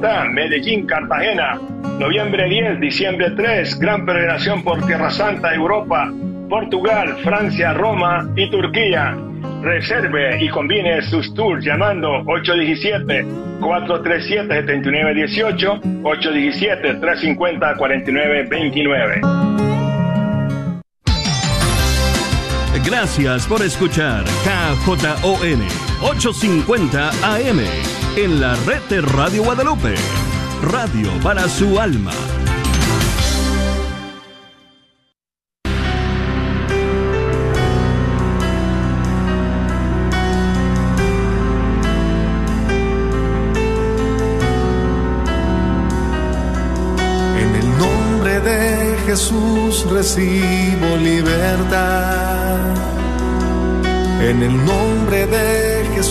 Bogotá, Medellín, Cartagena. Noviembre 10, diciembre 3, gran peregrinación por Tierra Santa, Europa, Portugal, Francia, Roma y Turquía. Reserve y combine sus tours llamando 817-437-7918, 817-350-4929. Gracias por escuchar KJON 850 AM en la red de Radio Guadalupe. Radio para su alma. En el nombre de Jesús recibo libertad. En el nombre de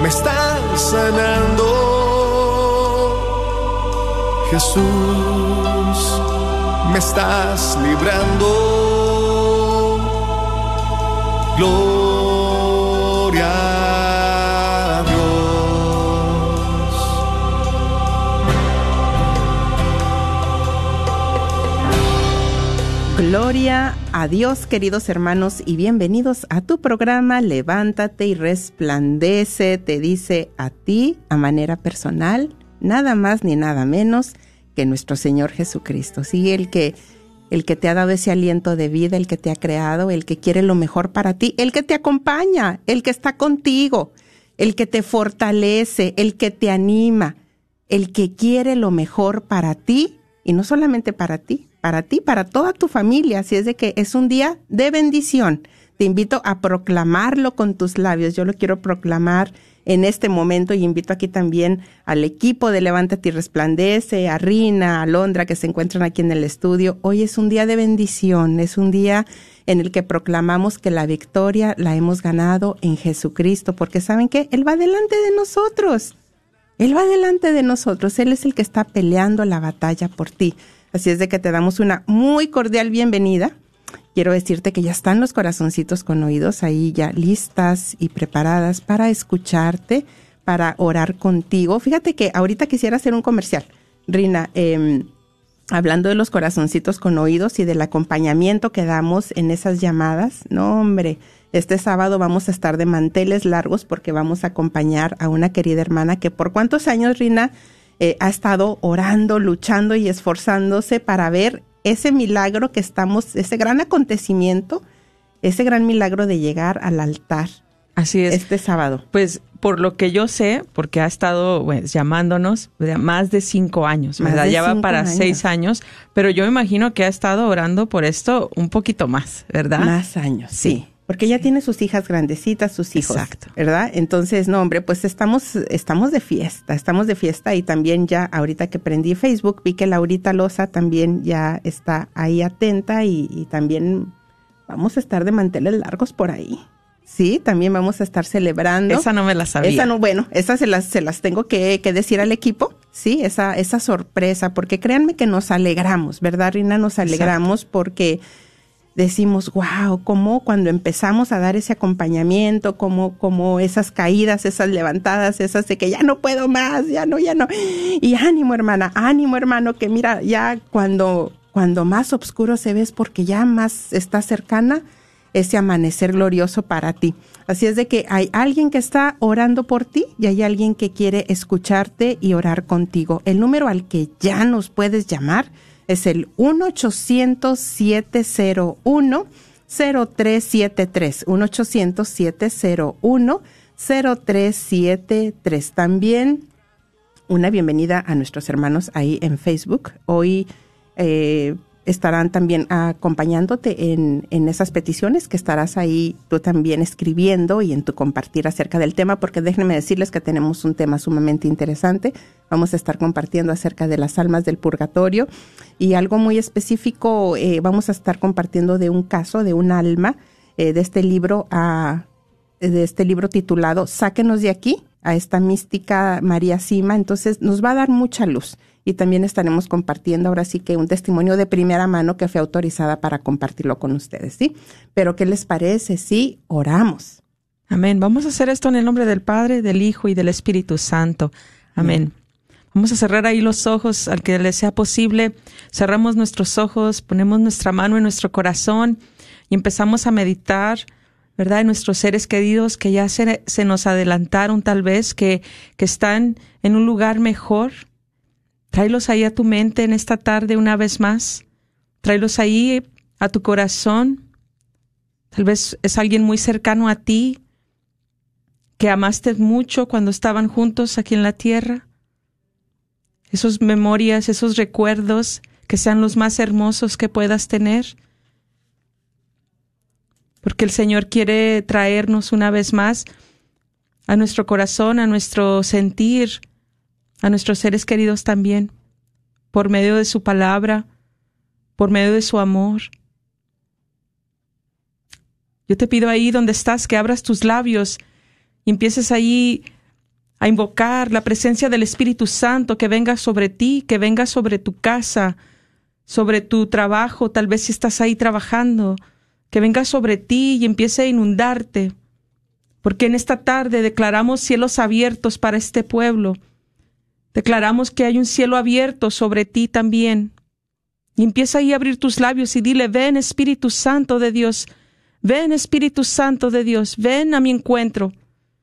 me estás sanando. Jesús, me estás librando. Gloria a Dios. Gloria a Dios, queridos hermanos, y bienvenidos a tu programa Levántate y resplandece, te dice a ti, a manera personal, nada más ni nada menos que nuestro Señor Jesucristo. Sí, el que, el que te ha dado ese aliento de vida, el que te ha creado, el que quiere lo mejor para ti, el que te acompaña, el que está contigo, el que te fortalece, el que te anima, el que quiere lo mejor para ti, y no solamente para ti, para ti, para toda tu familia. Así es de que es un día de bendición. Te invito a proclamarlo con tus labios. Yo lo quiero proclamar en este momento y invito aquí también al equipo de Levántate y Resplandece, a Rina, a Londra que se encuentran aquí en el estudio. Hoy es un día de bendición, es un día en el que proclamamos que la victoria la hemos ganado en Jesucristo, porque saben que Él va delante de nosotros. Él va delante de nosotros, Él es el que está peleando la batalla por ti. Así es de que te damos una muy cordial bienvenida. Quiero decirte que ya están los corazoncitos con oídos ahí ya listas y preparadas para escucharte, para orar contigo. Fíjate que ahorita quisiera hacer un comercial. Rina, eh, hablando de los corazoncitos con oídos y del acompañamiento que damos en esas llamadas, no hombre, este sábado vamos a estar de manteles largos porque vamos a acompañar a una querida hermana que por cuántos años, Rina, eh, ha estado orando, luchando y esforzándose para ver ese milagro que estamos, ese gran acontecimiento, ese gran milagro de llegar al altar. Así es. Este sábado. Pues por lo que yo sé, porque ha estado pues, llamándonos más de cinco años, ¿verdad? Ya va para años. seis años, pero yo imagino que ha estado orando por esto un poquito más, ¿verdad? Más años, sí. Porque ella tiene sus hijas grandecitas, sus hijos. Exacto. ¿Verdad? Entonces, no, hombre, pues estamos, estamos de fiesta, estamos de fiesta y también ya ahorita que prendí Facebook vi que Laurita Loza también ya está ahí atenta y, y también vamos a estar de manteles largos por ahí. Sí, también vamos a estar celebrando. Esa no me la sabía. Esa no, bueno, esas se las, se las tengo que, que decir al equipo, sí, esa, esa sorpresa, porque créanme que nos alegramos, ¿verdad, Rina? Nos alegramos porque decimos, wow, cómo cuando empezamos a dar ese acompañamiento, como, como esas caídas, esas levantadas, esas de que ya no puedo más, ya no, ya no. Y ánimo, hermana, ánimo, hermano, que mira, ya cuando, cuando más oscuro se ve es porque ya más está cercana ese amanecer glorioso para ti. Así es de que hay alguien que está orando por ti y hay alguien que quiere escucharte y orar contigo. El número al que ya nos puedes llamar es el 1-800-701-0373. 1-800-701-0373. También una bienvenida a nuestros hermanos ahí en Facebook. Hoy eh, estarán también acompañándote en, en esas peticiones que estarás ahí tú también escribiendo y en tu compartir acerca del tema, porque déjenme decirles que tenemos un tema sumamente interesante. Vamos a estar compartiendo acerca de las almas del purgatorio y algo muy específico, eh, vamos a estar compartiendo de un caso de un alma eh, de este libro a de este libro titulado Sáquenos de aquí, a esta mística María Sima. Entonces nos va a dar mucha luz y también estaremos compartiendo ahora sí que un testimonio de primera mano que fue autorizada para compartirlo con ustedes, ¿sí? Pero ¿qué les parece si oramos? Amén. Vamos a hacer esto en el nombre del Padre, del Hijo y del Espíritu Santo. Amén. Vamos a cerrar ahí los ojos al que les sea posible. Cerramos nuestros ojos, ponemos nuestra mano en nuestro corazón y empezamos a meditar ¿verdad? nuestros seres queridos que ya se, se nos adelantaron tal vez, que, que están en un lugar mejor. Tráelos ahí a tu mente en esta tarde una vez más. Tráelos ahí a tu corazón. Tal vez es alguien muy cercano a ti, que amaste mucho cuando estaban juntos aquí en la tierra. Esos memorias, esos recuerdos que sean los más hermosos que puedas tener porque el Señor quiere traernos una vez más a nuestro corazón, a nuestro sentir, a nuestros seres queridos también, por medio de su palabra, por medio de su amor. Yo te pido ahí donde estás que abras tus labios y empieces ahí a invocar la presencia del Espíritu Santo que venga sobre ti, que venga sobre tu casa, sobre tu trabajo, tal vez si estás ahí trabajando, que venga sobre ti y empiece a inundarte, porque en esta tarde declaramos cielos abiertos para este pueblo. Declaramos que hay un cielo abierto sobre ti también. Y empieza ahí a abrir tus labios y dile, ven Espíritu Santo de Dios, ven Espíritu Santo de Dios, ven a mi encuentro,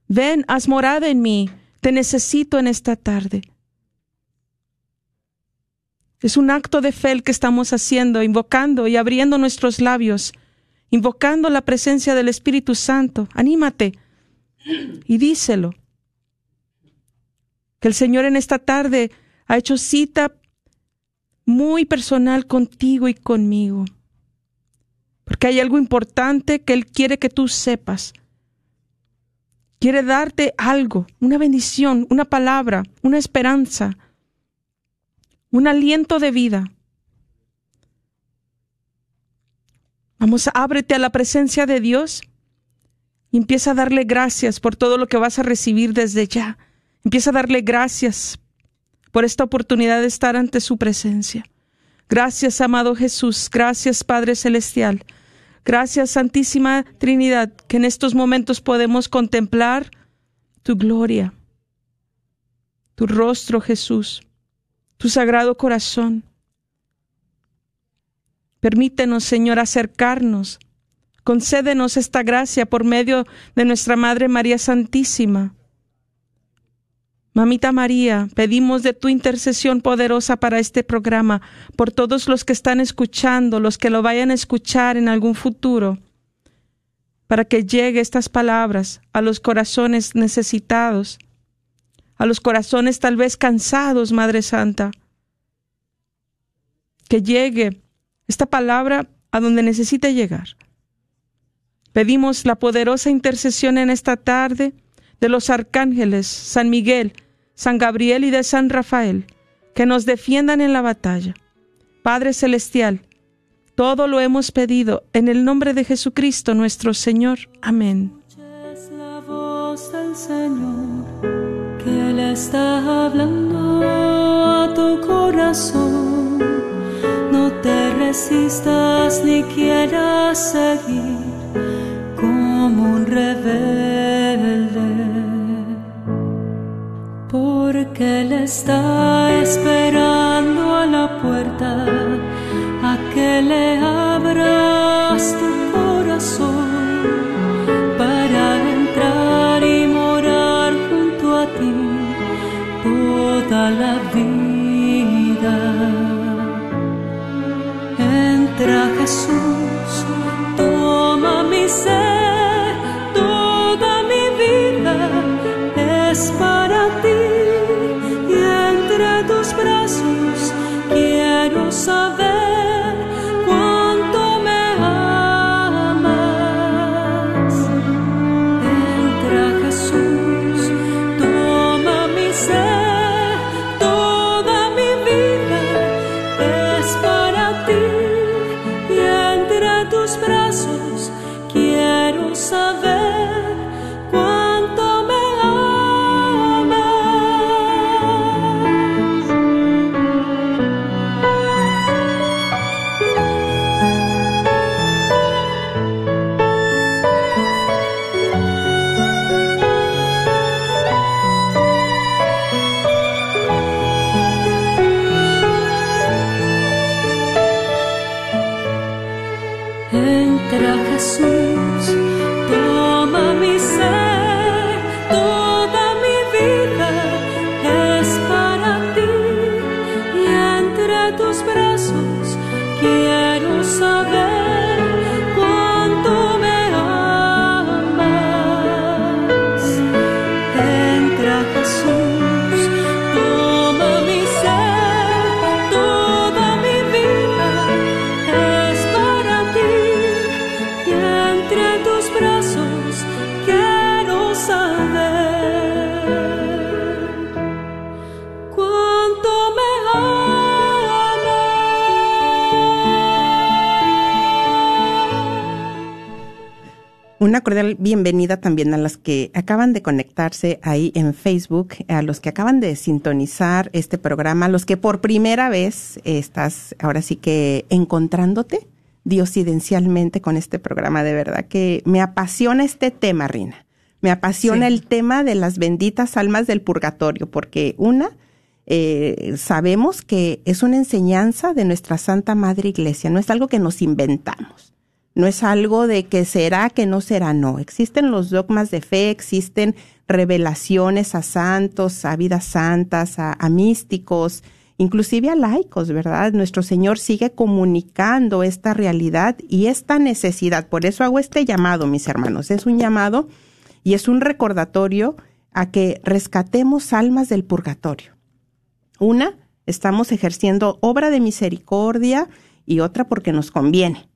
ven, haz morada en mí, te necesito en esta tarde. Es un acto de fe el que estamos haciendo, invocando y abriendo nuestros labios invocando la presencia del Espíritu Santo. Anímate y díselo. Que el Señor en esta tarde ha hecho cita muy personal contigo y conmigo. Porque hay algo importante que Él quiere que tú sepas. Quiere darte algo, una bendición, una palabra, una esperanza, un aliento de vida. Vamos, ábrete a la presencia de Dios y empieza a darle gracias por todo lo que vas a recibir desde ya. Empieza a darle gracias por esta oportunidad de estar ante su presencia. Gracias, amado Jesús. Gracias, Padre Celestial. Gracias, Santísima Trinidad, que en estos momentos podemos contemplar tu gloria, tu rostro, Jesús, tu sagrado corazón. Permítenos, Señor, acercarnos. Concédenos esta gracia por medio de nuestra Madre María Santísima. Mamita María, pedimos de tu intercesión poderosa para este programa, por todos los que están escuchando, los que lo vayan a escuchar en algún futuro, para que llegue estas palabras a los corazones necesitados, a los corazones tal vez cansados, Madre Santa. Que llegue esta palabra a donde necesite llegar. Pedimos la poderosa intercesión en esta tarde de los arcángeles San Miguel, San Gabriel y de San Rafael, que nos defiendan en la batalla. Padre Celestial, todo lo hemos pedido en el nombre de Jesucristo nuestro Señor. Amén. la voz del Señor que le está hablando a tu corazón te resistas ni quieras seguir como un rebelde, porque Él está esperando a la puerta a que le abras tu una cordial bienvenida también a las que acaban de conectarse ahí en Facebook, a los que acaban de sintonizar este programa, a los que por primera vez estás ahora sí que encontrándote diosidencialmente con este programa. De verdad que me apasiona este tema, Rina. Me apasiona el tema de las benditas almas del purgatorio, porque una, eh, sabemos que es una enseñanza de nuestra Santa Madre Iglesia, no es algo que nos inventamos. No es algo de que será, que no será, no. Existen los dogmas de fe, existen revelaciones a santos, a vidas santas, a, místicos, inclusive a laicos, ¿verdad? Nuestro Señor sigue comunicando esta realidad y esta necesidad. Por eso hago este llamado, mis hermanos. Es un llamado y es un recordatorio a que rescatemos almas del purgatorio. Una, estamos ejerciendo obra de misericordia y otra porque nos conviene.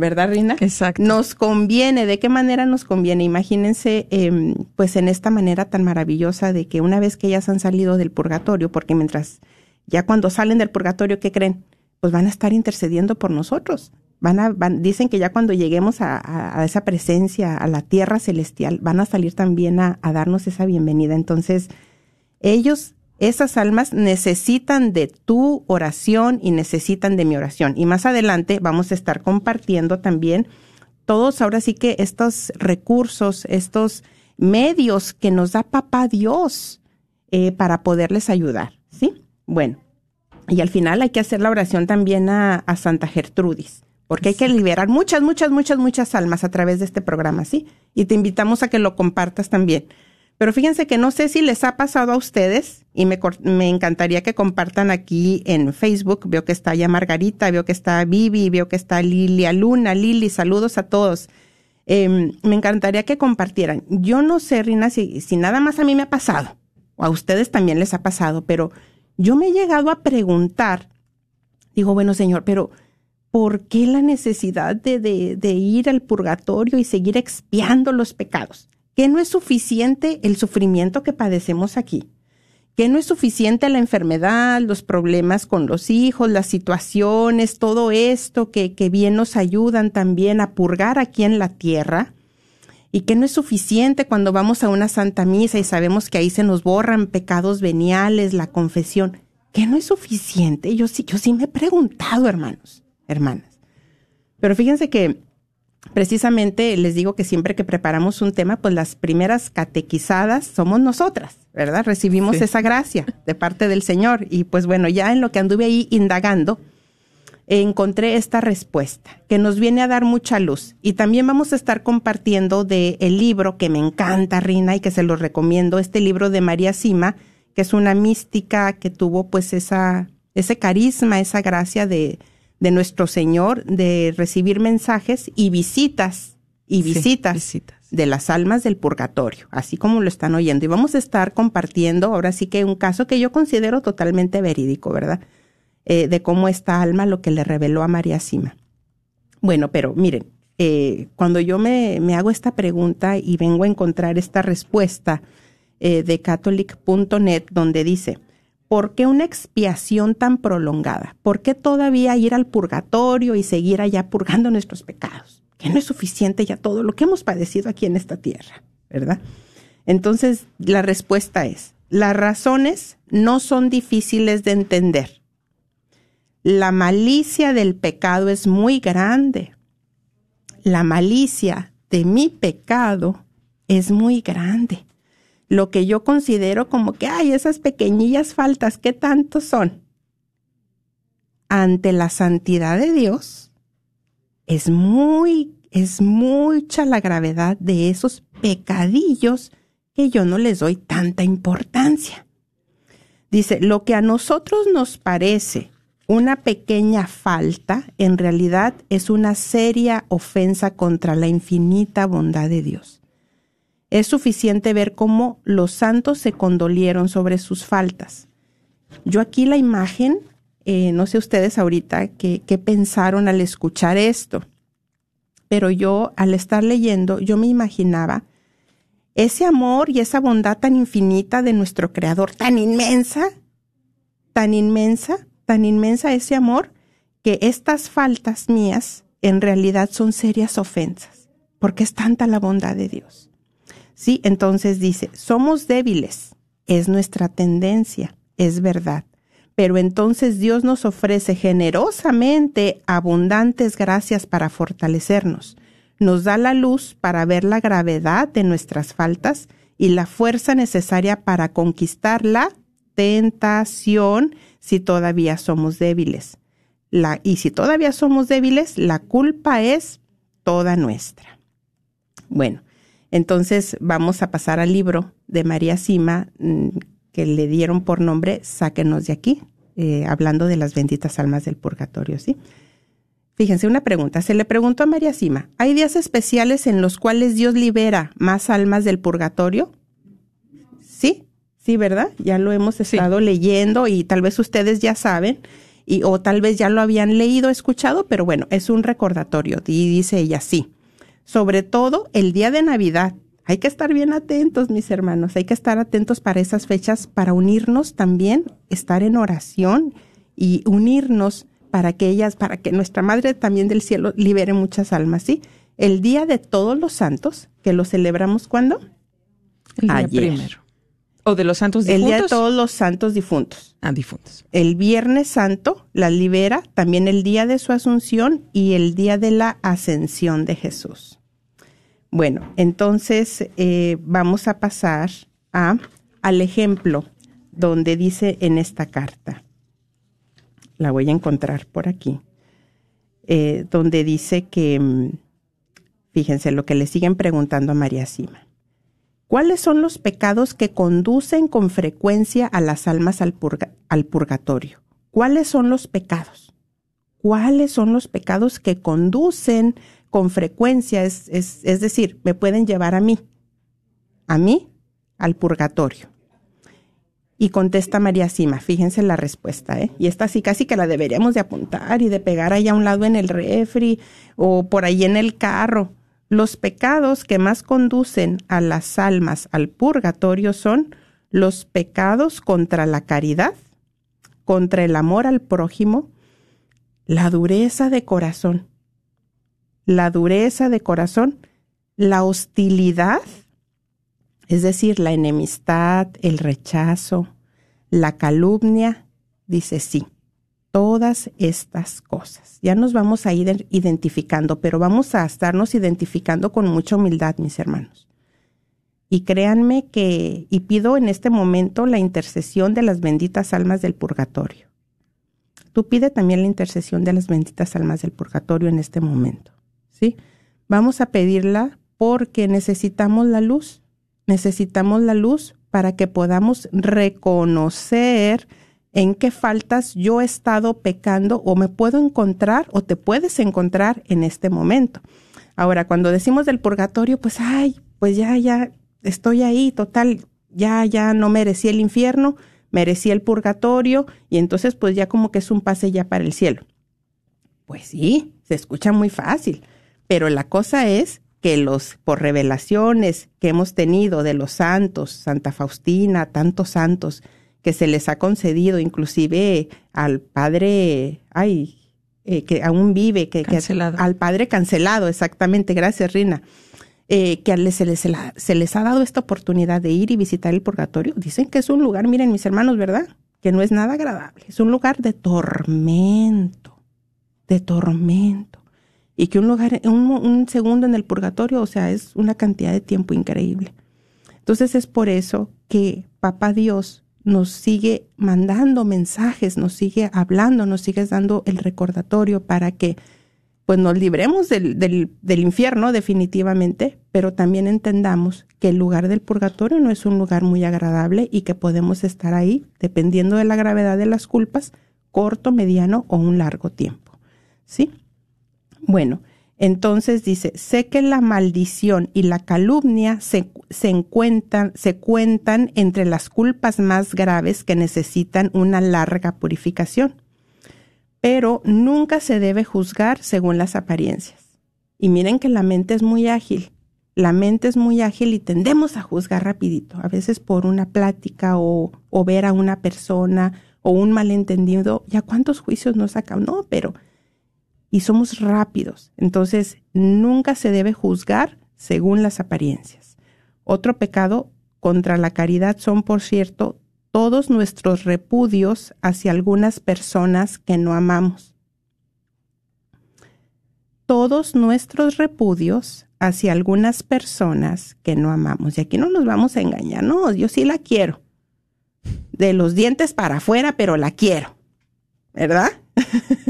¿Verdad, Rina? Exacto. Nos conviene. ¿De qué manera nos conviene? Imagínense, eh, pues en esta manera tan maravillosa de que una vez que ellas han salido del purgatorio, porque mientras ya cuando salen del purgatorio, ¿qué creen? Pues van a estar intercediendo por nosotros. Van a, van, dicen que ya cuando lleguemos a, a, a, esa presencia, a la tierra celestial, van a salir también a, a darnos esa bienvenida. Entonces, ellos esas almas necesitan de tu oración y necesitan de mi oración. Y más adelante vamos a estar compartiendo también todos ahora sí que estos recursos, estos medios que nos da papá Dios eh, para poderles ayudar, ¿sí? Bueno, y al final hay que hacer la oración también a, a Santa Gertrudis, porque hay que liberar muchas, muchas, muchas, muchas almas a través de este programa, ¿sí? Y te invitamos a que lo compartas también. Pero fíjense que no sé si les ha pasado a ustedes y me, encantaría que compartan aquí en Facebook. Veo que está ya Margarita, veo que está Vivi, veo que está Lilia Luna, Lili, saludos a todos. Eh, me encantaría que compartieran. Yo no sé, Rina, si, si nada más a mí me ha pasado, o a ustedes también les ha pasado, pero yo me he llegado a preguntar, digo, bueno, Señor, pero ¿por qué la necesidad de, de ir al purgatorio y seguir expiando los pecados? Que no es suficiente el sufrimiento que padecemos aquí, que no es suficiente la enfermedad, los problemas con los hijos, las situaciones, todo esto que, que bien nos ayudan también a purgar aquí en la tierra, y que no es suficiente cuando vamos a una santa misa y sabemos que ahí se nos borran pecados veniales, la confesión, que no es suficiente. Yo sí, yo sí me he preguntado, hermanos, hermanas. Pero fíjense que precisamente les digo que siempre que preparamos un tema, pues las primeras catequizadas somos nosotras, ¿verdad? Recibimos sí. esa gracia de parte del Señor. Y pues bueno, ya en lo que anduve ahí indagando, encontré esta respuesta que nos viene a dar mucha luz. Y también vamos a estar compartiendo de el libro que me encanta, Rina, y que se lo recomiendo, este libro de María Sima, que es una mística que tuvo pues esa, ese carisma, esa gracia de, de nuestro Señor de recibir mensajes y visitas y visitas, sí, visitas, de las almas del purgatorio, así como lo están oyendo. Y vamos a estar compartiendo ahora sí que un caso que yo considero totalmente verídico, ¿verdad? Eh, de cómo esta alma lo que le reveló a María Sima. Bueno, pero miren, eh, cuando yo me, me, hago esta pregunta y vengo a encontrar esta respuesta eh, de catholic.net donde dice, ¿Por qué una expiación tan prolongada? ¿Por qué todavía ir al purgatorio y seguir allá purgando nuestros pecados? Que no es suficiente ya todo lo que hemos padecido aquí en esta tierra, ¿verdad? Entonces, la respuesta es, las razones no son difíciles de entender. La malicia del pecado es muy grande. La malicia de mi pecado es muy grande lo que yo considero como que, ay, esas pequeñillas faltas, ¿qué tanto son? Ante la santidad de Dios, es muy, es mucha la gravedad de esos pecadillos que yo no les doy tanta importancia. Dice, lo que a nosotros nos parece una pequeña falta, en realidad es una seria ofensa contra la infinita bondad de Dios. Es suficiente ver cómo los santos se condolieron sobre sus faltas. Yo aquí la imagen, eh, no sé ustedes ahorita qué, qué pensaron al escuchar esto, pero yo al estar leyendo, yo me imaginaba ese amor y esa bondad tan infinita de nuestro Creador, tan inmensa, tan inmensa, tan inmensa ese amor, que estas faltas mías en realidad son serias ofensas porque es tanta la bondad de Dios. Sí, entonces dice, somos débiles, es nuestra tendencia, es verdad. Pero entonces Dios nos ofrece generosamente abundantes gracias para fortalecernos. Nos da la luz para ver la gravedad de nuestras faltas y la fuerza necesaria para conquistar la tentación si todavía somos débiles. La, y si todavía somos débiles, la culpa es toda nuestra. Bueno, entonces vamos a pasar al libro de María Sima mm, que le dieron por nombre Sáquenos de aquí, eh, hablando de las benditas almas del purgatorio, ¿sí? Fíjense, una pregunta. Se le preguntó a María Sima, ¿hay días especiales en los cuales Dios libera más almas del purgatorio? Sí, sí, ¿verdad? Ya lo hemos estado leyendo y tal vez ustedes ya saben, y, o tal vez ya lo habían leído, escuchado, pero bueno, es un recordatorio. Y dice ella, sí. Sobre todo el día de Navidad, hay que estar bien atentos, mis hermanos, hay que estar atentos para esas fechas, para unirnos también, estar en oración y unirnos para que ellas, para que nuestra Madre también del cielo libere muchas almas, ¿sí? El Día de Todos los Santos, que lo celebramos cuando? El día primero. ¿O de los santos difuntos? El Día de Todos los Santos Difuntos. Ah, difuntos. El Viernes Santo la libera, también el día de su Asunción y el día de la Ascensión de Jesús. Bueno, entonces eh, vamos a pasar a, al ejemplo donde dice en esta carta, la voy a encontrar por aquí, eh, donde dice que, mm, fíjense lo que le siguen preguntando a María Sima. ¿Cuáles son los pecados que conducen con frecuencia a las almas al, al purgatorio? ¿Cuáles son los pecados? ¿Cuáles son los pecados que conducen con frecuencia, es, es, es decir, me pueden llevar a mí, a mí, al purgatorio. Y contesta María Sima, fíjense la respuesta, ¿eh? Y esta sí casi que la deberíamos de apuntar y de pegar ahí a un lado en el refri o por ahí en el carro. Los pecados que más conducen a las almas al purgatorio son los pecados contra la caridad, contra el amor al prójimo, la dureza de corazón, la dureza de corazón, la hostilidad, es decir, la enemistad, el rechazo, la calumnia, dice sí, todas estas cosas. Ya nos vamos a ir identificando, pero vamos a estarnos identificando con mucha humildad, mis hermanos. Y créanme que, y pido en este momento la intercesión de las benditas almas del purgatorio. Tú pide también la intercesión de las benditas almas del purgatorio en este momento. Vamos a pedirla porque necesitamos la luz, necesitamos la luz para que podamos reconocer en qué faltas yo he estado pecando o me puedo encontrar o te puedes encontrar en este momento. Ahora, cuando decimos del purgatorio, pues, ay, pues ya, ya estoy ahí, total, ya, ya no merecí el infierno, merecí el purgatorio y entonces pues ya como que es un pase ya para el cielo. Pues sí, se escucha muy fácil, pero la cosa es que los, por revelaciones que hemos tenido de los santos, Santa Faustina, tantos santos, que se les ha concedido, inclusive al padre, ay, eh, que aún vive, que, al padre cancelado, exactamente, gracias Rina, eh, que se les, se les ha dado esta oportunidad de ir y visitar el purgatorio. Dicen que es un lugar, miren mis hermanos, ¿verdad? Que no es nada agradable, es un lugar de tormento, de tormento y que un lugar, un, segundo en el purgatorio, o sea, es una cantidad de tiempo increíble. Entonces es por eso que Papá Dios nos sigue mandando mensajes, nos sigue hablando, nos sigue dando el recordatorio para que pues nos libremos del, del, del, infierno definitivamente, pero también entendamos que el lugar del purgatorio no es un lugar muy agradable y que podemos estar ahí, dependiendo de la gravedad de las culpas, corto, mediano o un largo tiempo. ¿Sí? Bueno, entonces dice, sé que la maldición y la calumnia se, se, encuentran, se cuentan entre las culpas más graves que necesitan una larga purificación, pero nunca se debe juzgar según las apariencias. Y miren que la mente es muy ágil, la mente es muy ágil y tendemos a juzgar rapidito, a veces por una plática o, ver a una persona o un malentendido, ya cuántos juicios nos sacan, no, pero y somos rápidos. Entonces, nunca se debe juzgar según las apariencias. Otro pecado contra la caridad son, por cierto, todos nuestros repudios hacia algunas personas que no amamos. Todos nuestros repudios hacia algunas personas que no amamos. Y aquí no nos vamos a engañar, no, yo sí la quiero. De los dientes para afuera, pero la quiero. ¿Verdad?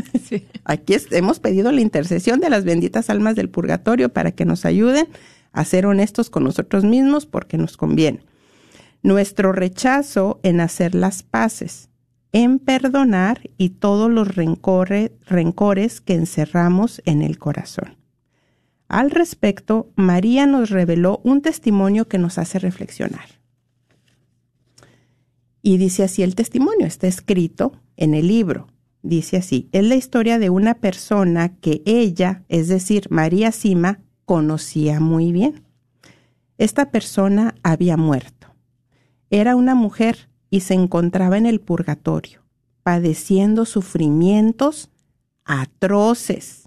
Aquí hemos pedido la intercesión de las benditas almas del purgatorio para que nos ayuden a ser honestos con nosotros mismos porque nos conviene. Nuestro rechazo en hacer las paces, en perdonar y todos los rencores que encerramos en el corazón. Al respecto, María nos reveló un testimonio que nos hace reflexionar. Y dice así el testimonio, está escrito en el libro. Dice así, es la historia de una persona que ella, es decir, María Sima, conocía muy bien. Esta persona había muerto. Era una mujer y se encontraba en el purgatorio, padeciendo sufrimientos atroces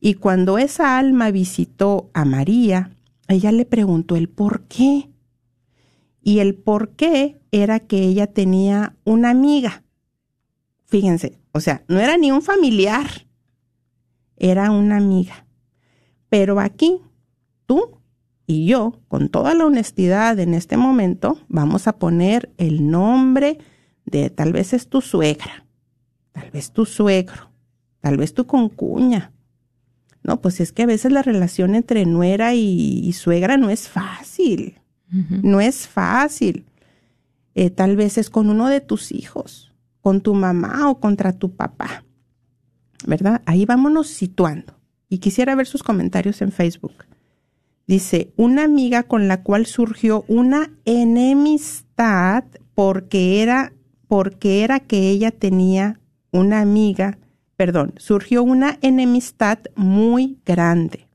y cuando esa alma visitó a María, ella le preguntó el por qué. Y el por qué era que ella tenía una amiga. Fíjense, o sea, no era ni un familiar, era una amiga. Pero aquí, tú y yo, con toda la honestidad en este momento, vamos a poner el nombre de tal vez es tu suegra, tal vez tu suegro, tal vez tu concuña, no, pues es que a veces la relación entre nuera y, suegra no es fácil. No es fácil. Eh, tal vez es con uno de tus hijos, con tu mamá o contra tu papá. ¿Verdad? Ahí vámonos situando. Y quisiera ver sus comentarios en Facebook. Dice, una amiga con la cual surgió una enemistad porque era, porque era que ella tenía una amiga perdón, surgió una enemistad muy grande.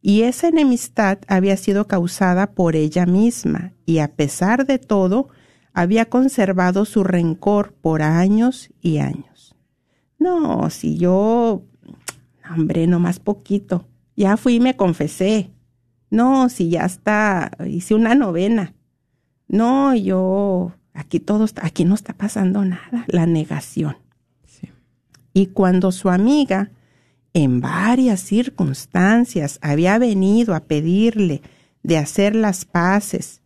Y esa enemistad había sido causada por ella misma y a pesar de todo, había conservado su rencor por años y años. No, si yo, hombre, no más poquito. Ya fui y me confesé. No, si ya está, hice una novena. No, yo, aquí todo, aquí no está pasando nada. La negación. Y cuando su amiga, en varias circunstancias, había venido a pedirle de hacer las paces,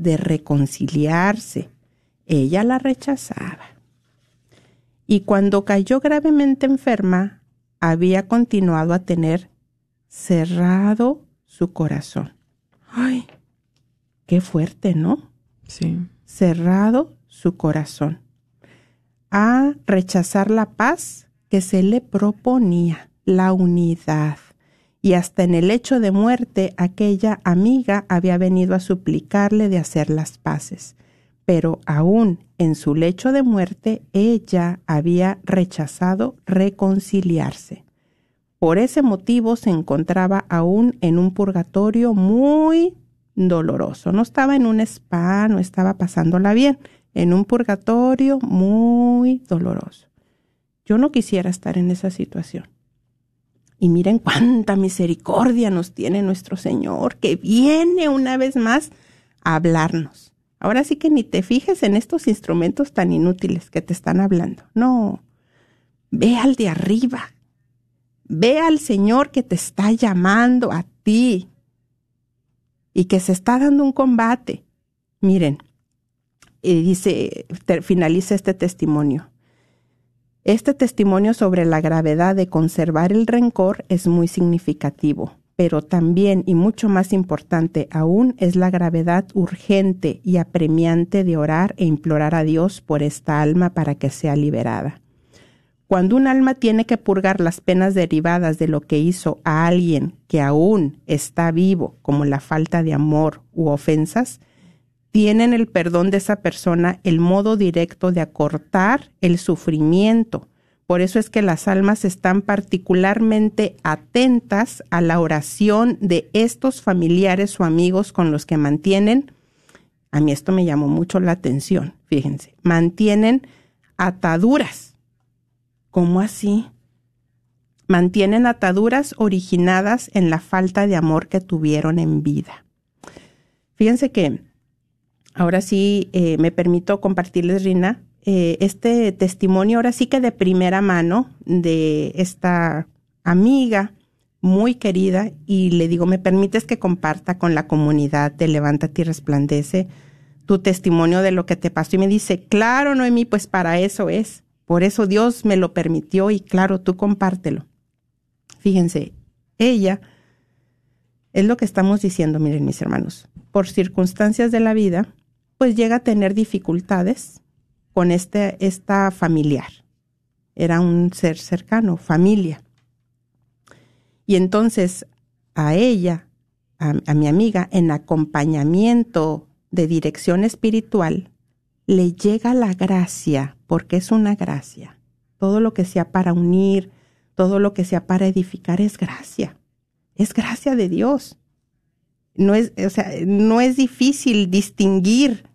de reconciliarse, ella la rechazaba. Y cuando cayó gravemente enferma, había continuado a tener cerrado su corazón. Ay, qué fuerte, ¿no? Sí. Cerrado su corazón. A rechazar la paz que se le proponía, la unidad. Y hasta en el hecho de muerte aquella amiga había venido a suplicarle de hacer las paces. Pero aún en su lecho de muerte ella había rechazado reconciliarse. Por ese motivo se encontraba aún en un purgatorio muy doloroso. No estaba en un spa, no estaba pasándola bien, en un purgatorio muy doloroso. Yo no quisiera estar en esa situación. Y miren cuánta misericordia nos tiene nuestro Señor, que viene una vez más a hablarnos. Ahora sí que ni te fijes en estos instrumentos tan inútiles que te están hablando. No, ve al de arriba. Ve al Señor que te está llamando a ti y que se está dando un combate. Miren, y dice, finaliza este testimonio. Este testimonio sobre la gravedad de conservar el rencor es muy significativo, pero también y mucho más importante aún es la gravedad urgente y apremiante de orar e implorar a Dios por esta alma para que sea liberada. Cuando un alma tiene que purgar las penas derivadas de lo que hizo a alguien que aún está vivo, como la falta de amor u ofensas, tienen el perdón de esa persona el modo directo de acortar el sufrimiento. Por eso es que las almas están particularmente atentas a la oración de estos familiares o amigos con los que mantienen, a mí esto me llamó mucho la atención, fíjense, mantienen ataduras. ¿Cómo así? mantienen ataduras originadas en la falta de amor que tuvieron en vida. Fíjense que ahora sí eh, me permito compartirles, Rina, eh, este testimonio ahora sí que de primera mano de esta amiga muy querida y le digo, ¿me permites que comparta con la comunidad de Levántate y Resplandece tu testimonio de lo que te pasó? Y me dice, claro, Noemí, pues para eso es. Por eso Dios me lo permitió y claro, tú compártelo. Fíjense, ella es lo que estamos diciendo, miren mis hermanos, por circunstancias de la vida, pues llega a tener dificultades con este, esta familiar. Era un ser cercano, familia. Y entonces a ella, a, mi amiga, en acompañamiento de dirección espiritual, le llega la gracia, porque es una gracia. Todo lo que sea para unir, todo lo que sea para edificar es gracia. Es gracia de Dios. No es, o sea, no es difícil distinguir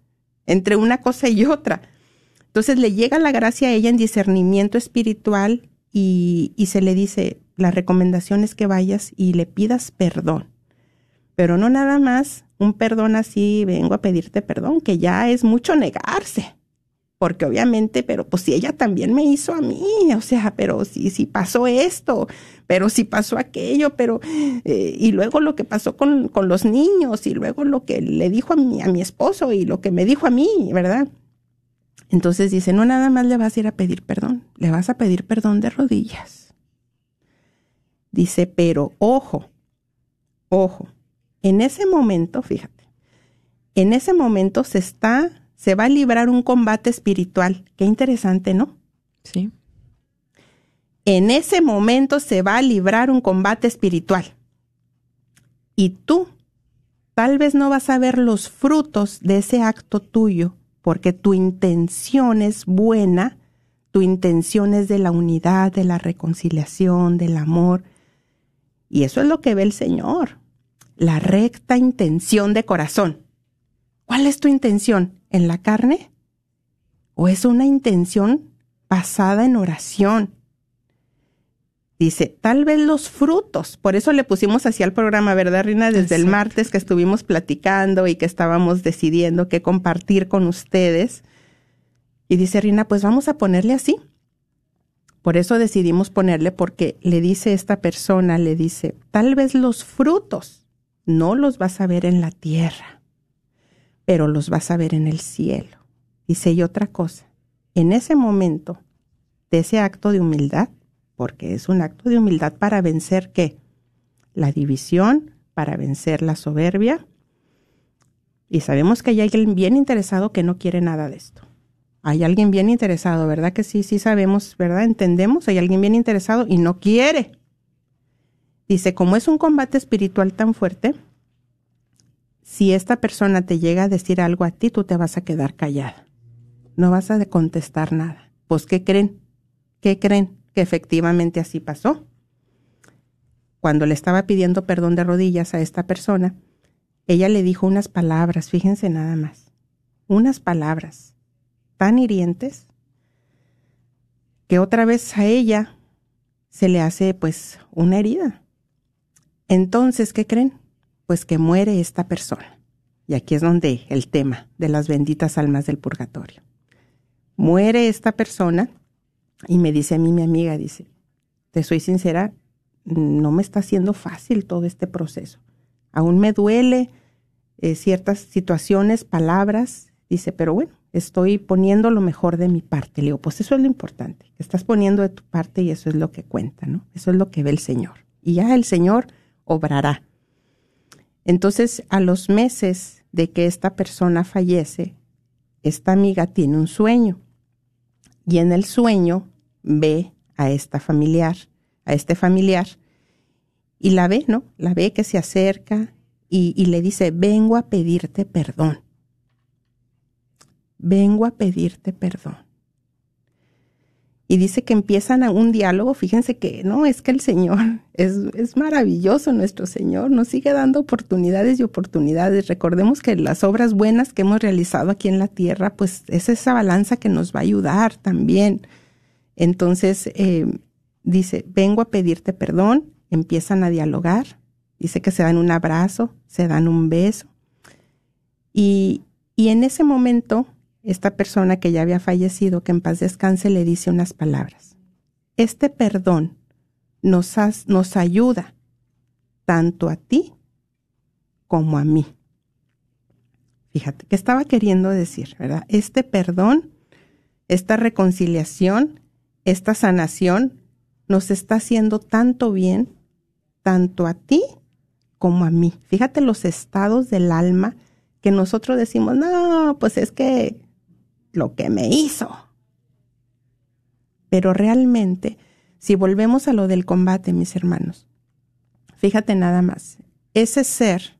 entre una cosa y otra. Entonces le llega la gracia a ella en discernimiento espiritual y, se le dice, la recomendación es que vayas y le pidas perdón. Pero no nada más un perdón así, vengo a pedirte perdón, que ya es mucho negarse. Porque obviamente, pero pues si ella también me hizo a mí, o sea, pero si, pasó esto, pero si pasó aquello, pero, eh, y luego lo que pasó con, con, los niños, y luego lo que le dijo a mi, a mi esposo y lo que me dijo a mí, ¿verdad? Entonces dice, no nada más le vas a ir a pedir perdón, le vas a pedir perdón de rodillas Dice, pero ojo, ojo, en ese momento, fíjate, en ese momento se está, se va a librar un combate espiritual. Qué interesante, ¿no? Sí. En ese momento se va a librar un combate espiritual. Y tú tal vez no vas a ver los frutos de ese acto tuyo, porque tu intención es buena, tu intención es de la unidad, de la reconciliación, del amor, y eso es lo que ve el Señor, la recta intención de corazón. ¿Cuál es tu intención? ¿En la carne? ¿O es una intención basada en oración? Dice, tal vez los frutos, por eso le pusimos así al programa, ¿verdad, Rina? Desde el martes que estuvimos platicando y que estábamos decidiendo qué compartir con ustedes. Y dice Rina, pues vamos a ponerle así, por eso decidimos ponerle porque le dice esta persona, le dice, tal vez los frutos no los vas a ver en la tierra, pero los vas a ver en el cielo. Dice, y otra cosa, en ese momento de ese acto de humildad, porque es un acto de humildad para vencer qué? La división, para vencer la soberbia. Y sabemos que hay alguien bien interesado que no quiere nada de esto. Hay alguien bien interesado, ¿verdad? Que sí, sí sabemos, ¿verdad? Entendemos, hay alguien bien interesado y no quiere. Dice, como es un combate espiritual tan fuerte, si esta persona te llega a decir algo a ti, tú te vas a quedar callada. No vas a contestar nada. Pues, ¿qué creen? ¿Qué creen? Que efectivamente así pasó. Cuando le estaba pidiendo perdón de rodillas a esta persona, ella le dijo unas palabras, fíjense nada más, unas palabras tan hirientes que otra vez a ella se le hace pues una herida. Entonces, ¿qué creen? Pues que muere esta persona. Y aquí es donde el tema de las benditas almas del purgatorio. Muere esta persona y me dice a mí mi amiga, dice, te soy sincera, no me está haciendo fácil todo este proceso. Aún me duele eh, ciertas situaciones, palabras, dice, pero bueno, estoy poniendo lo mejor de mi parte. Le digo, pues eso es lo importante, estás poniendo de tu parte y eso es lo que cuenta, ¿no? Eso es lo que ve el Señor. Y ya el Señor obrará. Entonces, a los meses de que esta persona fallece, esta amiga tiene un sueño. Y en el sueño ve a esta familiar, a este familiar, y la ve, ¿no? La ve que se acerca y, y le dice, vengo a pedirte perdón vengo a pedirte perdón. Y dice que empiezan a un diálogo, fíjense que no, es que el Señor es, es, maravilloso, nuestro Señor nos sigue dando oportunidades y oportunidades. Recordemos que las obras buenas que hemos realizado aquí en la tierra, pues es esa balanza que nos va a ayudar también. Entonces, eh, dice, vengo a pedirte perdón, empiezan a dialogar, dice que se dan un abrazo, se dan un beso. Y, y en ese momento, esta persona que ya había fallecido, que en paz descanse, le dice unas palabras. Este perdón nos, nos ayuda tanto a ti como a mí. Fíjate, ¿qué estaba queriendo decir, verdad? Este perdón, esta reconciliación, esta sanación nos está haciendo tanto bien, tanto a ti como a mí. Fíjate los estados del alma que nosotros decimos, no, pues es que lo que me hizo. Pero realmente, si volvemos a lo del combate, mis hermanos, fíjate nada más, ese ser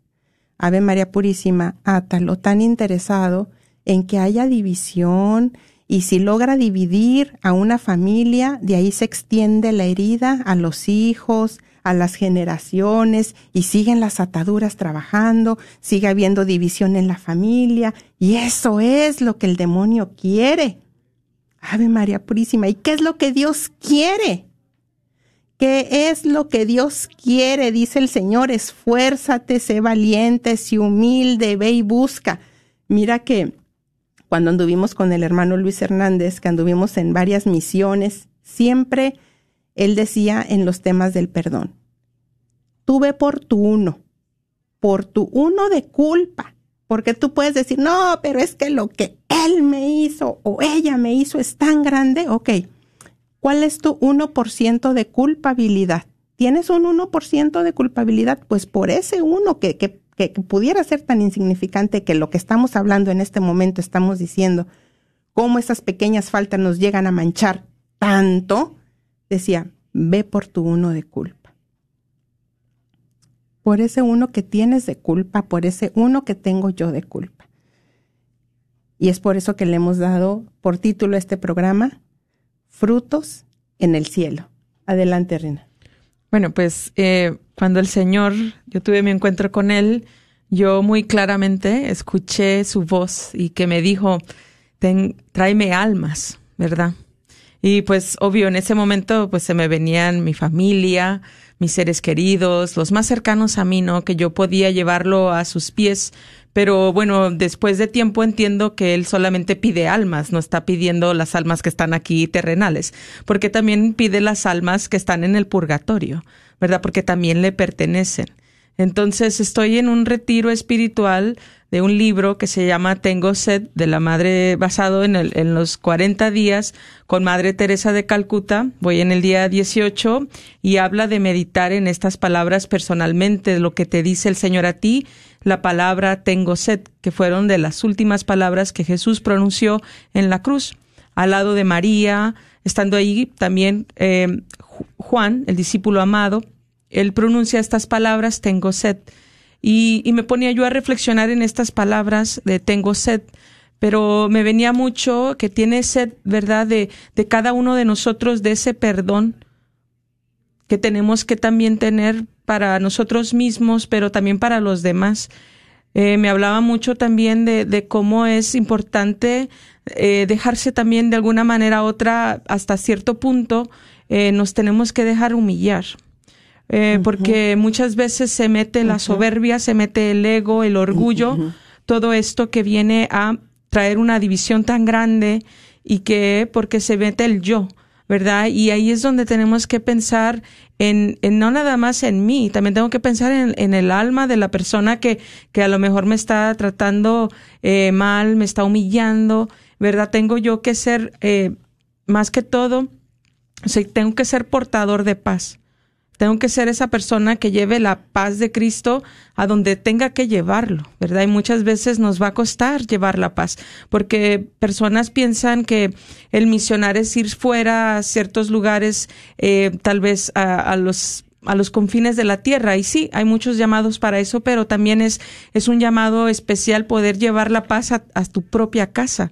Ave María Purísima, átalo tan interesado en que haya división y si logra dividir a una familia, de ahí se extiende la herida a los hijos, a las generaciones y siguen las ataduras trabajando, sigue habiendo división en la familia y eso es lo que el demonio quiere. Ave María Purísima, ¿y qué es lo que Dios quiere? ¿Qué es lo que Dios quiere? Dice el Señor, esfuérzate, sé valiente, sé humilde, ve y busca. Mira que cuando anduvimos con el hermano Luis Hernández, que anduvimos en varias misiones, siempre él decía en los temas del perdón, tú ve por tu uno, por tu uno de culpa, porque tú puedes decir, no, pero es que lo que él me hizo o ella me hizo es tan grande, ok, ¿Cuál es tu 1% de culpabilidad? ¿Tienes un 1% de culpabilidad? Pues por ese uno que, que, que, pudiera ser tan insignificante que lo que estamos hablando en este momento estamos diciendo, cómo esas pequeñas faltas nos llegan a manchar tanto, decía, ve por tu uno de culpa. Por ese uno que tienes de culpa, por ese uno que tengo yo de culpa. Y es por eso que le hemos dado por título a este programa, frutos en el cielo. Adelante, Rina. Bueno, pues eh, cuando el Señor, yo tuve mi encuentro con Él, yo muy claramente escuché su voz y que me dijo, tráeme almas, ¿verdad? Y pues obvio, en ese momento pues se me venían mi familia, mis seres queridos, los más cercanos a mí, ¿no? Que yo podía llevarlo a sus pies, pero bueno, después de tiempo entiendo que él solamente pide almas, no está pidiendo las almas que están aquí terrenales, porque también pide las almas que están en el purgatorio, ¿verdad? Porque también le pertenecen. Entonces estoy en un retiro espiritual de un libro que se llama Tengo sed de la madre basado en, el, en los 40 días con Madre Teresa de Calcuta. Voy en el día 18 y habla de meditar en estas palabras personalmente, lo que te dice el Señor a ti la palabra tengo sed, que fueron de las últimas palabras que Jesús pronunció en la cruz. Al lado de María, estando ahí también eh, Juan, el discípulo amado, él pronuncia estas palabras, tengo sed. Y, me ponía yo a reflexionar en estas palabras de tengo sed, pero me venía mucho que tiene sed, ¿verdad?, de, de cada uno de nosotros, de ese perdón que tenemos que también tener para nosotros mismos, pero también para los demás. Eh, me hablaba mucho también de, de cómo es importante eh, dejarse también de alguna manera u otra, hasta cierto punto, eh, nos tenemos que dejar humillar. Porque muchas veces se mete la soberbia, se mete el ego, el orgullo, todo esto que viene a traer una división tan grande y que porque se mete el yo. ¿verdad? Y ahí es donde tenemos que pensar en, en, no nada más en mí, también tengo que pensar en, en el alma de la persona que, que, a lo mejor me está tratando eh, mal, me está humillando, ¿verdad? Tengo yo que ser, eh, más que todo, o sea, tengo que ser portador de paz. Tengo que ser esa persona que lleve la paz de Cristo a donde tenga que llevarlo, ¿verdad? Y muchas veces nos va a costar llevar la paz, porque personas piensan que el misionar es ir fuera a ciertos lugares, eh, tal vez a, los a los confines de la tierra. Y sí, hay muchos llamados para eso, pero también es, es un llamado especial poder llevar la paz a, tu propia casa.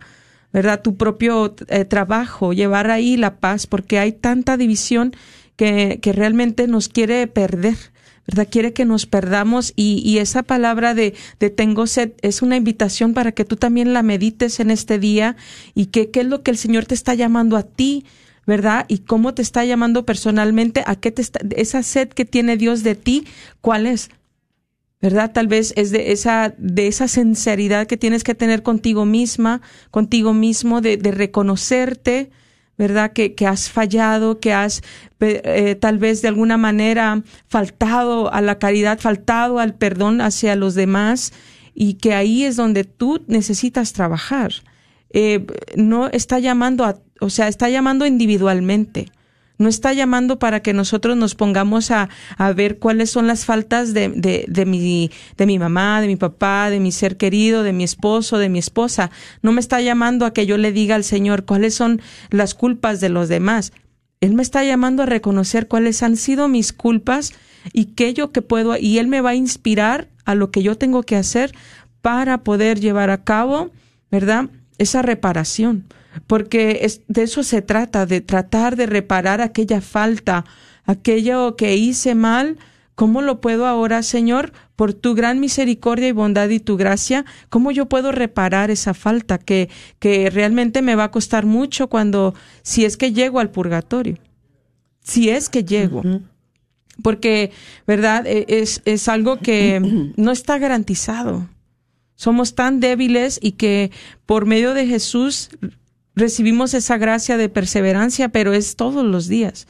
¿Verdad? Tu propio eh, trabajo, llevar ahí la paz, porque hay tanta división que, realmente nos quiere perder. ¿verdad? Quiere que nos perdamos y, y, esa palabra de, de tengo sed es una invitación para que tú también la medites en este día y que qué es lo que el Señor te está llamando a ti, ¿verdad? Y cómo te está llamando personalmente, a qué te está, esa sed que tiene Dios de ti, ¿cuál es? ¿Verdad? Tal vez es de esa, de esa sinceridad que tienes que tener contigo misma, contigo mismo, de, de reconocerte, ¿verdad? Que, que, has fallado, que has eh, tal vez de alguna manera faltado a la caridad, faltado al perdón hacia los demás y que ahí es donde tú necesitas trabajar. Eh, no está llamando a, o sea, está llamando individualmente. No está llamando para que nosotros nos pongamos a, a ver cuáles son las faltas de, de, mi, de mi mamá, de mi papá, de mi ser querido, de mi esposo, de mi esposa. No me está llamando a que yo le diga al Señor cuáles son las culpas de los demás. Él me está llamando a reconocer cuáles han sido mis culpas y qué yo que puedo, y Él me va a inspirar a lo que yo tengo que hacer para poder llevar a cabo, ¿verdad? Esa reparación. Porque es, de eso se trata, de tratar de reparar aquella falta, aquello que hice mal. ¿Cómo lo puedo ahora, Señor, por tu gran misericordia y bondad y tu gracia? ¿Cómo yo puedo reparar esa falta que, que realmente me va a costar mucho cuando, si es que llego al purgatorio? Si es que llego porque, ¿verdad? E, es, es algo que no está garantizado. Somos tan débiles y que por medio de Jesús recibimos esa gracia de perseverancia, pero es todos los días.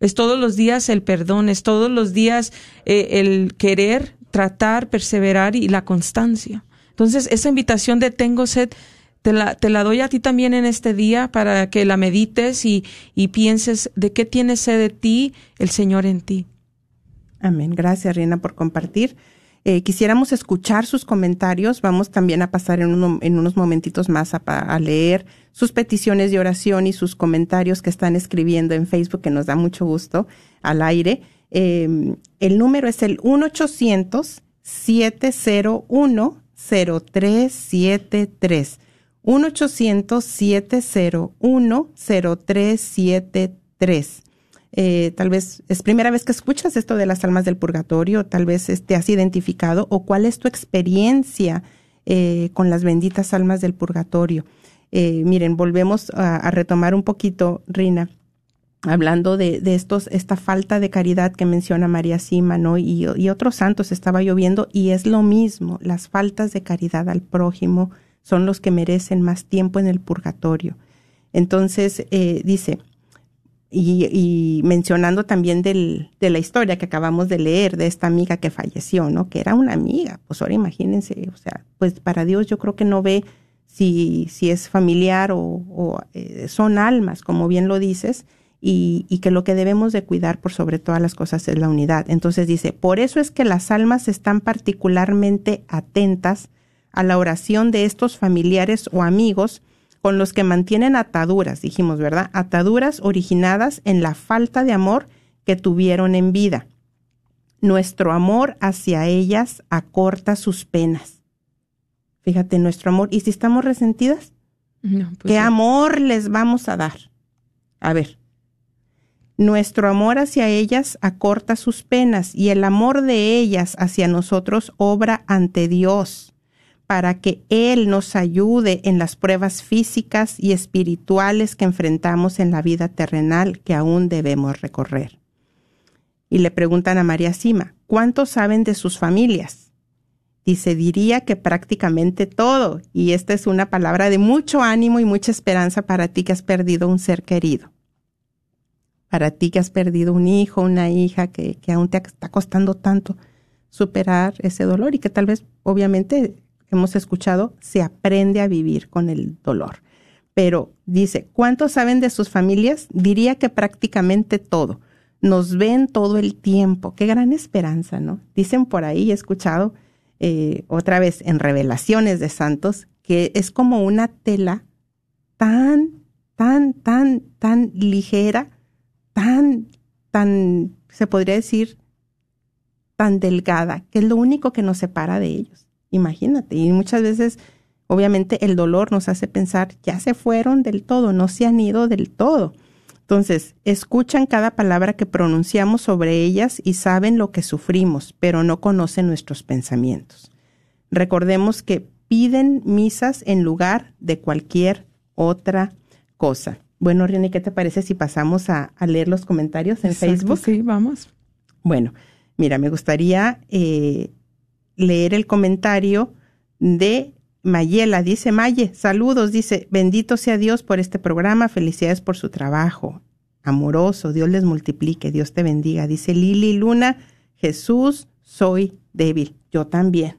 Es todos los días el perdón, es todos los días eh, el querer, tratar, perseverar y la constancia. Entonces, esa invitación de tengo sed, te la, te la doy a ti también en este día para que la medites y, y pienses de qué tiene sed de ti el Señor en ti. Amén. Gracias, Reina, por compartir. Eh, quisiéramos escuchar sus comentarios. Vamos también a pasar en, uno, en unos momentitos más a, leer sus peticiones de oración y sus comentarios que están escribiendo en Facebook, que nos da mucho gusto al aire. Eh, el número es el 1-800-701-0373. 1-800-701-0373. Eh, tal vez es primera vez que escuchas esto de las almas del purgatorio, tal vez te has identificado o cuál es tu experiencia eh, con las benditas almas del purgatorio. Eh, miren, volvemos a, retomar un poquito, Rina, hablando de, de, estos, esta falta de caridad que menciona María Sima, ¿no? Y, otros santos estaba lloviendo y es lo mismo, las faltas de caridad al prójimo son los que merecen más tiempo en el purgatorio. Entonces, eh, dice, y, y, mencionando también del, de la historia que acabamos de leer de esta amiga que falleció, ¿no? Que era una amiga, pues ahora imagínense, o sea, pues para Dios yo creo que no ve si, si es familiar o, o eh, son almas, como bien lo dices, y, y, que lo que debemos de cuidar por sobre todas las cosas es la unidad. Entonces dice, por eso es que las almas están particularmente atentas a la oración de estos familiares o amigos con los que mantienen ataduras, dijimos, ¿verdad? Ataduras originadas en la falta de amor que tuvieron en vida. Nuestro amor hacia ellas acorta sus penas. Fíjate, nuestro amor. ¿Y si estamos resentidas? No, pues ¿Qué sí. amor les vamos a dar? A ver. Nuestro amor hacia ellas acorta sus penas y el amor de ellas hacia nosotros obra ante Dios para que Él nos ayude en las pruebas físicas y espirituales que enfrentamos en la vida terrenal que aún debemos recorrer. Y le preguntan a María Sima, ¿cuántos saben de sus familias? Dice, diría que prácticamente todo, y esta es una palabra de mucho ánimo y mucha esperanza para ti que has perdido un ser querido. Para ti que has perdido un hijo, una hija, que, que aún te está costando tanto superar ese dolor y que tal vez, obviamente, hemos escuchado, se aprende a vivir con el dolor. Pero dice, ¿cuántos saben de sus familias? Diría que prácticamente todo. Nos ven todo el tiempo. Qué gran esperanza, ¿no? Dicen por ahí, he escuchado eh, otra vez en revelaciones de santos, que es como una tela tan, tan, tan, tan ligera, tan, tan, se podría decir, tan delgada, que es lo único que nos separa de ellos. Imagínate, y muchas veces, obviamente, el dolor nos hace pensar, ya se fueron del todo, no se han ido del todo. Entonces, escuchan cada palabra que pronunciamos sobre ellas y saben lo que sufrimos, pero no conocen nuestros pensamientos. Recordemos que piden misas en lugar de cualquier otra cosa. Bueno, Rini, ¿qué te parece si pasamos a, a leer los comentarios en Exacto, Facebook? Sí, vamos. Bueno, mira, me gustaría eh, leer el comentario de Mayela. Dice, Maye, saludos. Dice, bendito sea Dios por este programa. Felicidades por su trabajo. Amoroso, Dios les multiplique, Dios te bendiga. Dice Lili Luna, Jesús, soy débil. Yo también.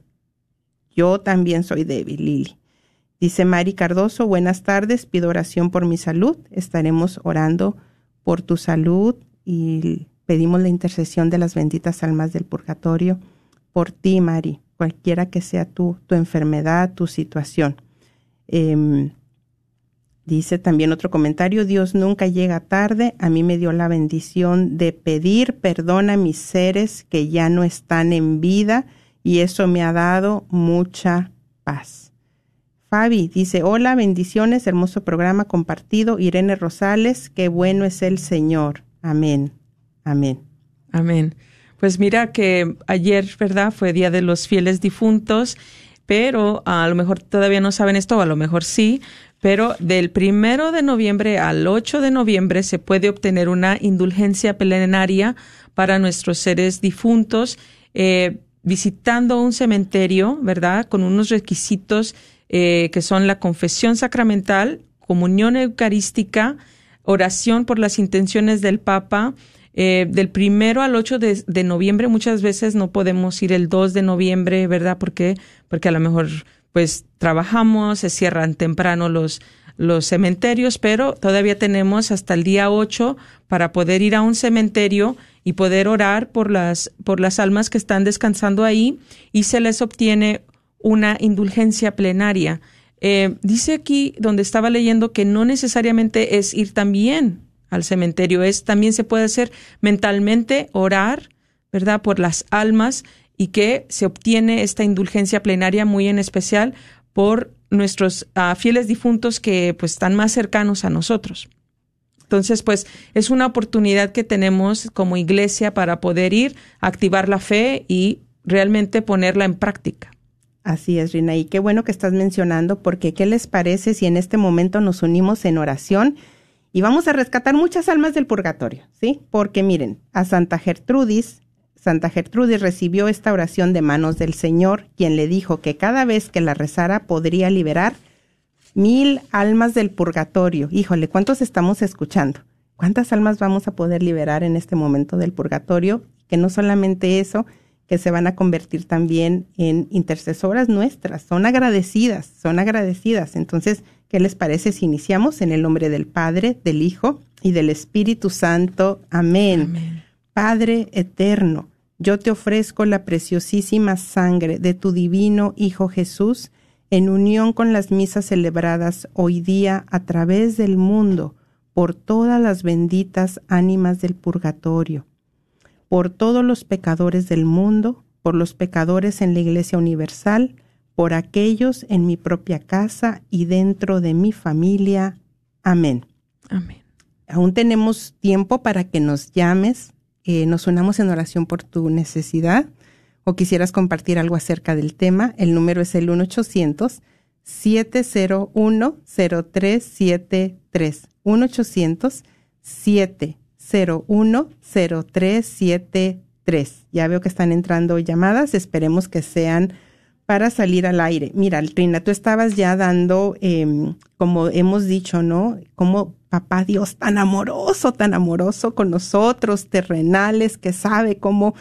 Yo también soy débil, Lili. Dice Mari Cardoso, buenas tardes, pido oración por mi salud. Estaremos orando por tu salud y pedimos la intercesión de las benditas almas del purgatorio por ti, Mari, cualquiera que sea tu, tu enfermedad, tu situación. Em, dice también otro comentario, Dios nunca llega tarde, a mí me dio la bendición de pedir perdón a mis seres que ya no están en vida y eso me ha dado mucha paz. Fabi dice, hola, bendiciones, hermoso programa compartido. Irene Rosales, qué bueno es el Señor. Amén. Amén. Amén. Pues mira que ayer, ¿verdad? Fue Día de los Fieles Difuntos, pero a lo mejor todavía no saben esto, a lo mejor sí, pero del primero de noviembre al 8 de noviembre se puede obtener una indulgencia plenaria para nuestros seres difuntos, eh, visitando un cementerio, ¿verdad? Con unos requisitos eh, que son la confesión sacramental, comunión eucarística, oración por las intenciones del Papa. Eh, del primero al 8 de, noviembre muchas veces no podemos ir el 2 de noviembre, ¿verdad? Porque, porque a lo mejor pues trabajamos, se cierran temprano los, los cementerios, pero todavía tenemos hasta el día 8 para poder ir a un cementerio y poder orar por las, por las almas que están descansando ahí y se les obtiene una indulgencia plenaria. Eh, dice aquí, donde estaba leyendo, que no necesariamente es ir también al cementerio, es también se puede hacer mentalmente, orar, ¿verdad?, por las almas y que se obtiene esta indulgencia plenaria muy en especial por nuestros uh, fieles difuntos que pues están más cercanos a nosotros. Entonces, pues es una oportunidad que tenemos como iglesia para poder ir, activar la fe y realmente ponerla en práctica. Así es, Rina, y qué bueno que estás mencionando, porque ¿qué les parece si en este momento nos unimos en oración y vamos a rescatar muchas almas del purgatorio, ¿sí? Porque miren, a Santa Gertrudis, Santa Gertrudis recibió esta oración de manos del Señor, quien le dijo que cada vez que la rezara podría liberar mil almas del purgatorio. Híjole, ¿cuántos estamos escuchando? ¿Cuántas almas vamos a poder liberar en este momento del purgatorio? Que no solamente eso, que se van a convertir también en intercesoras nuestras. Son agradecidas, son agradecidas. Entonces, ¿qué les parece si iniciamos en el nombre del Padre, del Hijo y del Espíritu Santo? Amén. Amén. Padre eterno, yo te ofrezco la preciosísima sangre de tu divino Hijo Jesús en unión con las misas celebradas hoy día a través del mundo por todas las benditas ánimas del purgatorio por todos los pecadores del mundo, por los pecadores en la Iglesia Universal, por aquellos en mi propia casa y dentro de mi familia. Amén. Amén. Aún tenemos tiempo para que nos llames, eh, nos unamos en oración por tu necesidad o quisieras compartir algo acerca del tema. El número es el 1-800-701-0373. 1-800-701. 010373. Ya veo que están entrando llamadas, esperemos que sean para salir al aire. Mira, Trina, tú estabas ya dando, eh, como hemos dicho, ¿no? Como papá Dios tan amoroso, tan amoroso con nosotros, terrenales, que sabe cómo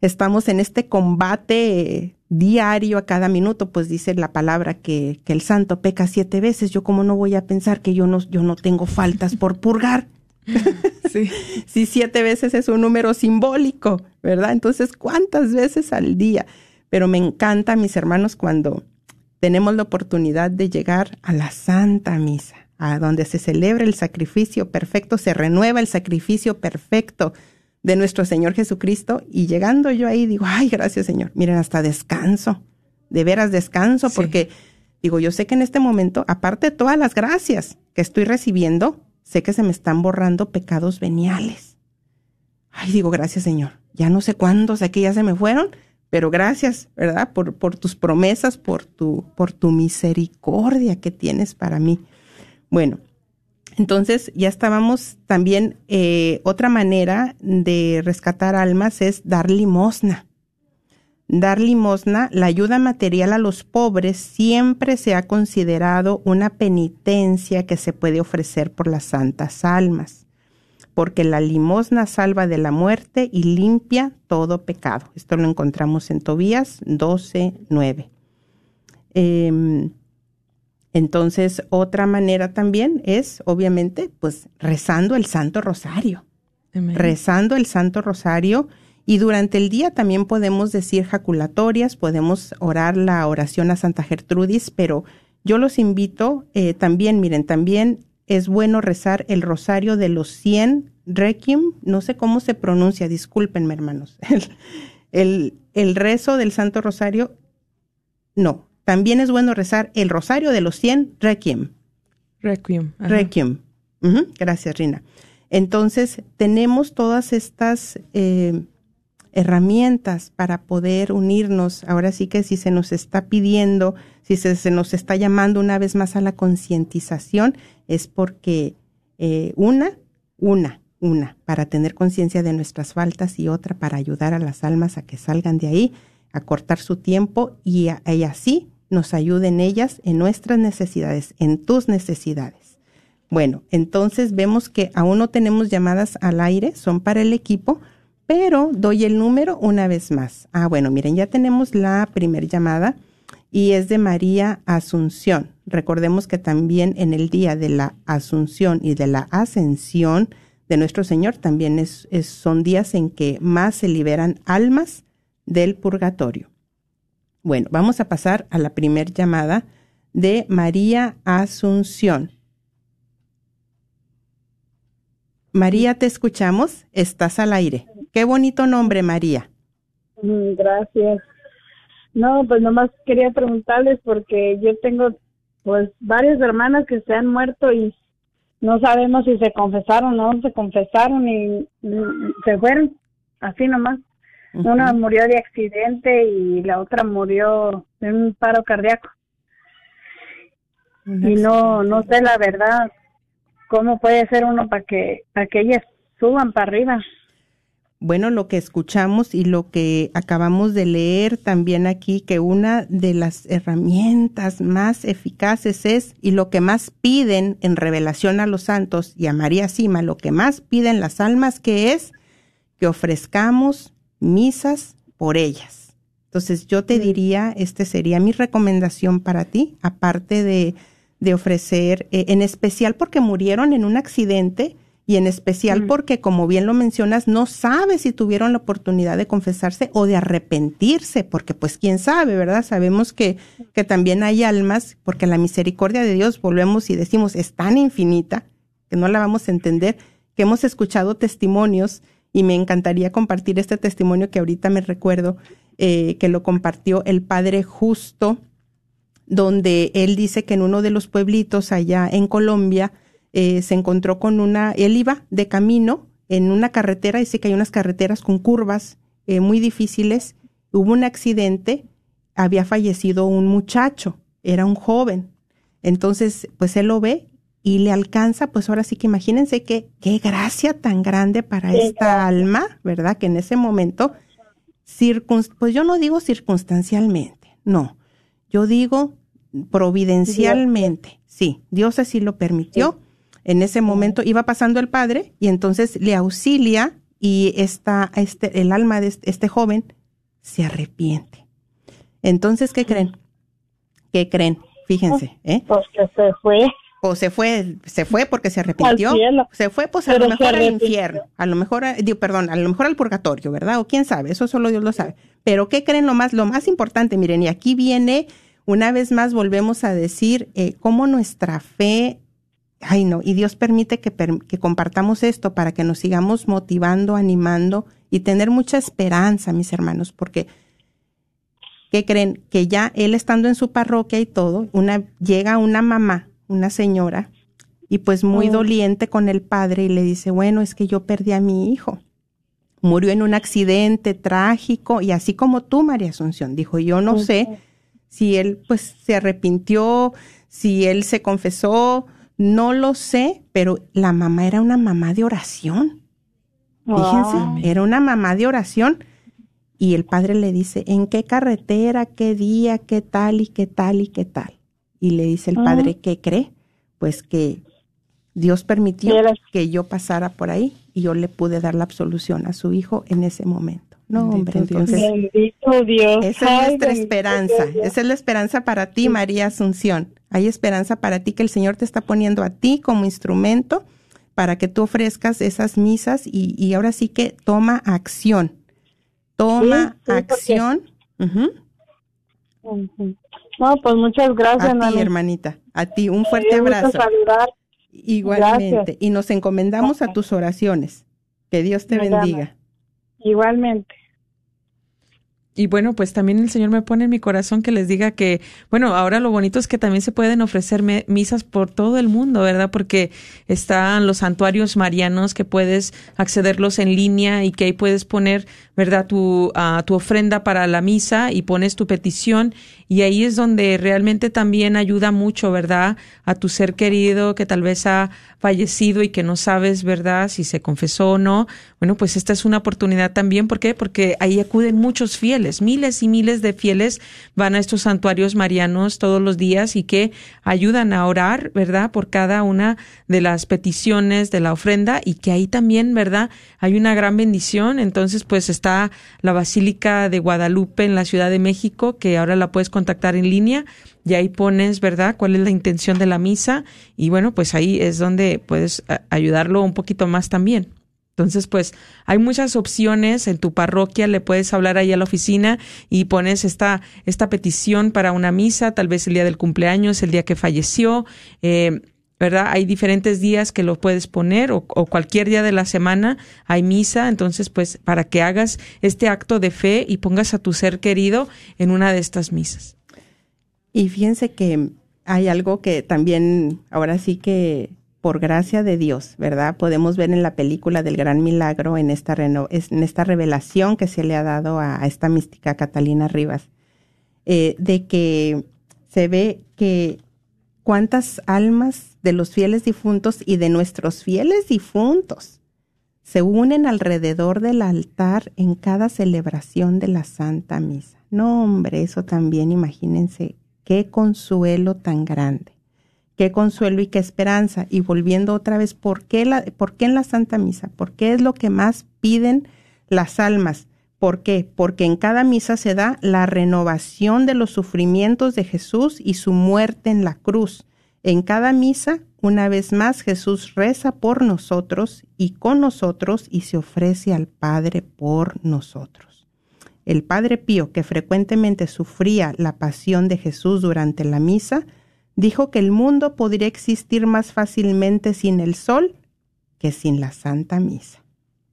estamos en este combate diario a cada minuto, pues dice la palabra que, que el santo peca siete veces. Yo como no voy a pensar que yo no, yo no tengo faltas por purgar. Sí. si siete veces es un número simbólico, ¿verdad? Entonces, ¿cuántas veces al día? Pero me encanta, mis hermanos, cuando tenemos la oportunidad de llegar a la Santa Misa, a donde se celebra el sacrificio perfecto, se renueva el sacrificio perfecto de nuestro Señor Jesucristo. Y llegando yo ahí, digo, ay, gracias Señor. Miren, hasta descanso, de veras descanso, Sí. porque digo, yo sé que en este momento, aparte de todas las gracias que estoy recibiendo, sé que se me están borrando pecados veniales. Ay, digo, gracias Señor. Ya no sé cuántos aquí ya se me fueron, pero gracias, ¿verdad? Por, por tus promesas, por tu, por tu misericordia que tienes para mí. Bueno, Entonces ya estábamos también, eh, otra manera de rescatar almas es dar limosna. Dar limosna, la ayuda material a los pobres siempre se ha considerado una penitencia que se puede ofrecer por las santas almas, porque la limosna salva de la muerte y limpia todo pecado. Esto lo encontramos en Tobías 12, 9. Entonces, otra manera también es, obviamente, pues rezando el Santo Rosario. Rezando el Santo Rosario. Y durante el día también podemos decir jaculatorias, podemos orar la oración a Santa Gertrudis, pero yo los invito eh, también, miren, también es bueno rezar el rosario de los 100 requiem, no sé cómo se pronuncia, discúlpenme hermanos, el, el rezo del Santo Rosario, no, también es bueno rezar el rosario de los 100 requiem. Requiem. Requiem. Gracias, Rina. Entonces, tenemos todas estas eh, herramientas para poder unirnos. Ahora sí que si se nos está pidiendo, si se, nos está llamando una vez más a la concientización, es porque eh, una, una, una, para tener conciencia de nuestras faltas y otra para ayudar a las almas a que salgan de ahí, a cortar su tiempo y así nos ayuden ellas en nuestras necesidades, en tus necesidades. Bueno, entonces vemos que aún no tenemos llamadas al aire, son para el equipo, pero doy el número una vez más. Ah, bueno, miren, ya tenemos la primera llamada y es de María Asunción. Recordemos que también en el día de la Asunción y de la Ascensión de nuestro Señor también es, son días en que más se liberan almas del purgatorio. Bueno, vamos a pasar a la primer llamada de María Asunción. María, te escuchamos. Estás al aire. Qué bonito nombre, María. Mm, gracias. No, pues nomás quería preguntarles porque yo tengo pues varias hermanas que se han muerto y no sabemos si se confesaron o no se confesaron y se fueron así nomás. Una murió de accidente y la otra murió de un paro cardíaco. y no no sé la verdad cómo puede ser uno para que para que ellas suban para arriba. Bueno, lo que escuchamos y lo que acabamos de leer también aquí, que una de las herramientas más eficaces es, y lo que más piden en revelación a los santos y a María Sima, lo que más piden las almas, que es que ofrezcamos misas por ellas. Entonces yo te diría, este sería mi recomendación para ti, aparte de, de ofrecer, eh, en especial porque murieron en un accidente y en especial porque, como bien lo mencionas, no sabes si tuvieron la oportunidad de confesarse o de arrepentirse, porque pues quién sabe, ¿verdad? Sabemos que, que también hay almas, porque la misericordia de Dios, volvemos y decimos, es tan infinita que no la vamos a entender, que hemos escuchado testimonios y me encantaría compartir este testimonio que ahorita me recuerdo eh, que lo compartió el padre justo, donde él dice que en uno de los pueblitos allá en Colombia eh, se encontró con una, él iba de camino en una carretera, dice que hay unas carreteras con curvas eh, muy difíciles, hubo un accidente, había fallecido un muchacho, era un joven. Entonces, pues él lo ve y le alcanza, pues ahora sí que imagínense que qué gracia tan grande para esta alma, ¿verdad? Que en ese momento, pues yo no digo circunstancialmente, no, yo digo providencialmente, sí, Dios así lo permitió. En ese momento iba pasando el padre y entonces le auxilia y esta, este, el alma de este, este joven se arrepiente. Entonces, ¿qué creen? ¿Qué creen? Fíjense, ¿eh? Pues que se fue o se fue, se fue porque se arrepintió, se fue pues a lo mejor al infierno, a lo mejor, digo, perdón, a lo mejor al purgatorio, ¿verdad? O quién sabe, eso solo Dios lo sabe. Pero ¿qué creen lo más, lo más importante? Miren, y aquí viene, una vez más volvemos a decir eh, cómo nuestra fe, ay no, y Dios permite que, que compartamos esto para que nos sigamos motivando, animando y tener mucha esperanza, mis hermanos, porque ¿qué creen? Que ya él estando en su parroquia y todo, una, llega una mamá una señora, y pues muy oh. doliente con el padre y le dice, bueno, es que yo perdí a mi hijo. Murió en un accidente trágico y así como tú, María Asunción, dijo, yo no sé si él pues se arrepintió, si él se confesó, No lo sé, pero la mamá era una mamá de oración. Fíjense, era una mamá de oración. Y el padre le dice, ¿en qué carretera, qué día, qué tal y qué tal y qué tal? Y le dice el padre, ¿qué cree? Pues que Dios permitió que yo pasara por ahí y yo le pude dar la absolución a su hijo en ese momento. No, hombre, entonces. Dios. Esa es nuestra esperanza. Esa es la esperanza para ti, María Asunción. Hay esperanza para ti que el Señor te está poniendo a ti como instrumento para que tú ofrezcas esas misas y, ahora sí que toma acción. Toma acción. No, pues muchas gracias, A ti, hermanita. A ti, un fuerte abrazo. Igualmente. Y nos encomendamos a tus oraciones. Que Dios te bendiga. Igualmente. Y bueno, pues también el Señor me pone en mi corazón que les diga que, bueno, ahora lo bonito es que también se pueden ofrecer misas por todo el mundo, ¿verdad? Porque están los santuarios marianos que puedes accederlos en línea y que ahí puedes poner, ¿verdad? Tu, uh, tu ofrenda para la misa y pones tu petición y ahí es donde realmente también ayuda mucho, ¿verdad? A tu ser querido que tal vez ha fallecido y que no sabes, ¿verdad? Si se confesó o no. Bueno, pues esta es una oportunidad también. ¿Por qué? Porque ahí acuden muchos fieles, miles y miles de fieles van a estos santuarios marianos todos los días y que ayudan a orar, ¿verdad? Por cada una de las peticiones de la ofrenda y que ahí también, ¿verdad? Hay una gran bendición. Entonces, pues está la Basílica de Guadalupe en la Ciudad de México, que ahora la puedes contactar en línea y ahí pones, ¿verdad?, cuál es la intención de la misa y bueno, pues ahí es donde puedes ayudarlo un poquito más también. Entonces, pues hay muchas opciones en tu parroquia, le puedes hablar ahí a la oficina y pones esta, esta petición para una misa, tal vez el día del cumpleaños, el día que falleció, eh, ¿verdad? Hay diferentes días que lo puedes poner o, o, cualquier día de la semana hay misa, entonces pues para que hagas este acto de fe y pongas a tu ser querido en una de estas misas. Y fíjense que hay algo que también ahora sí que por gracia de Dios, ¿verdad? Podemos ver en la película del gran milagro en esta, esta revelación que se le ha dado a, esta mística Catalina Rivas, eh, de que se ve que cuántas almas de los fieles difuntos y de nuestros fieles difuntos se unen alrededor del altar en cada celebración de la Santa Misa. No, hombre, eso también imagínense qué consuelo tan grande, qué consuelo y qué esperanza. Y volviendo otra vez, ¿por qué, la, ¿por qué en la Santa Misa? ¿Por qué es lo que más piden las almas? ¿Por qué? Porque en cada misa se da la renovación de los sufrimientos de Jesús y su muerte en la cruz. En cada misa, una vez más, Jesús reza por nosotros y con nosotros y se ofrece al Padre por nosotros. El Padre Pío, que frecuentemente sufría la pasión de Jesús durante la misa, dijo que el mundo podría existir más fácilmente sin el sol que sin la Santa Misa.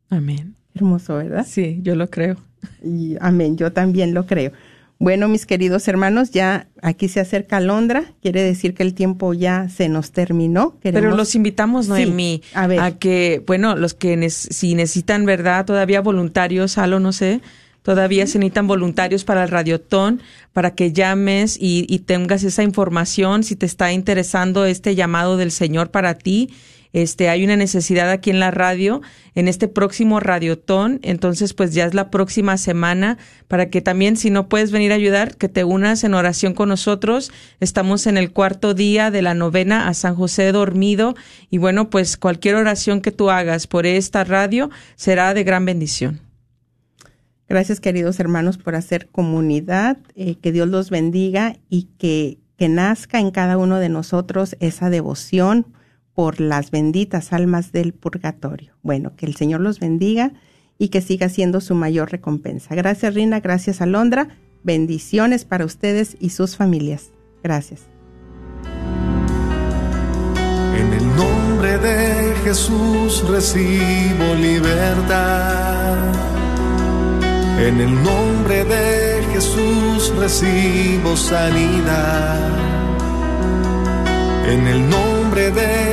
Amén. Hermoso, ¿verdad? Sí, yo lo creo. Y, amén, yo también lo creo. Bueno, mis queridos hermanos, ya aquí se acerca Londra, quiere decir que el tiempo ya se nos terminó. Pero los invitamos, Noemí, a, a, que, bueno, los que si necesitan, ¿verdad? Todavía voluntarios, algo, no sé, todavía se necesitan voluntarios para el radiotón, para que llames y, y tengas esa información, si te está interesando este llamado del Señor para ti este, hay una necesidad aquí en la radio, en este próximo radiotón, entonces pues ya es la próxima semana para que también si no puedes venir a ayudar, que te unas en oración con nosotros. Estamos en el cuarto día de la novena a San José dormido y bueno, pues cualquier oración que tú hagas por esta radio será de gran bendición. Gracias queridos hermanos por hacer comunidad, eh, que Dios los bendiga y que, que nazca en cada uno de nosotros esa devoción por las benditas almas del purgatorio. Bueno, que el Señor los bendiga y que siga siendo su mayor recompensa. Gracias Rina, gracias Alondra, bendiciones para ustedes y sus familias. Gracias. En el nombre de Jesús recibo libertad. En el nombre de Jesús recibo sanidad. En el nombre de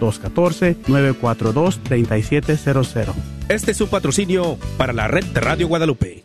214-942-3700. Este es un patrocinio para la red de Radio Guadalupe.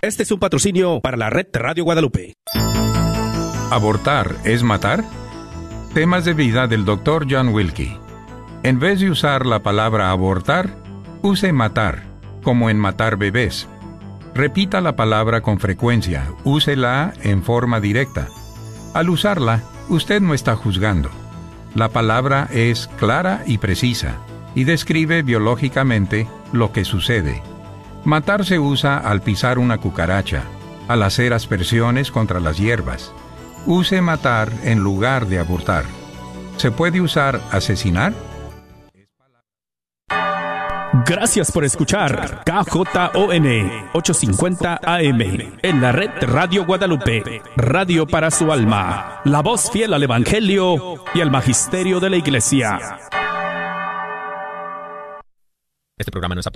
Este es un patrocinio para la red Radio Guadalupe. ¿Abortar es matar? Temas de vida del Dr. John Wilkie. En vez de usar la palabra abortar, use matar, como en matar bebés. Repita la palabra con frecuencia, úsela en forma directa. Al usarla, usted no está juzgando. La palabra es clara y precisa y describe biológicamente lo que sucede. Matar se usa al pisar una cucaracha, al hacer aspersiones contra las hierbas. Use matar en lugar de abortar. ¿Se puede usar asesinar? Gracias por escuchar KJON 850 AM en la red Radio Guadalupe, radio para su alma, la voz fiel al Evangelio y al Magisterio de la Iglesia. Este programa no es apto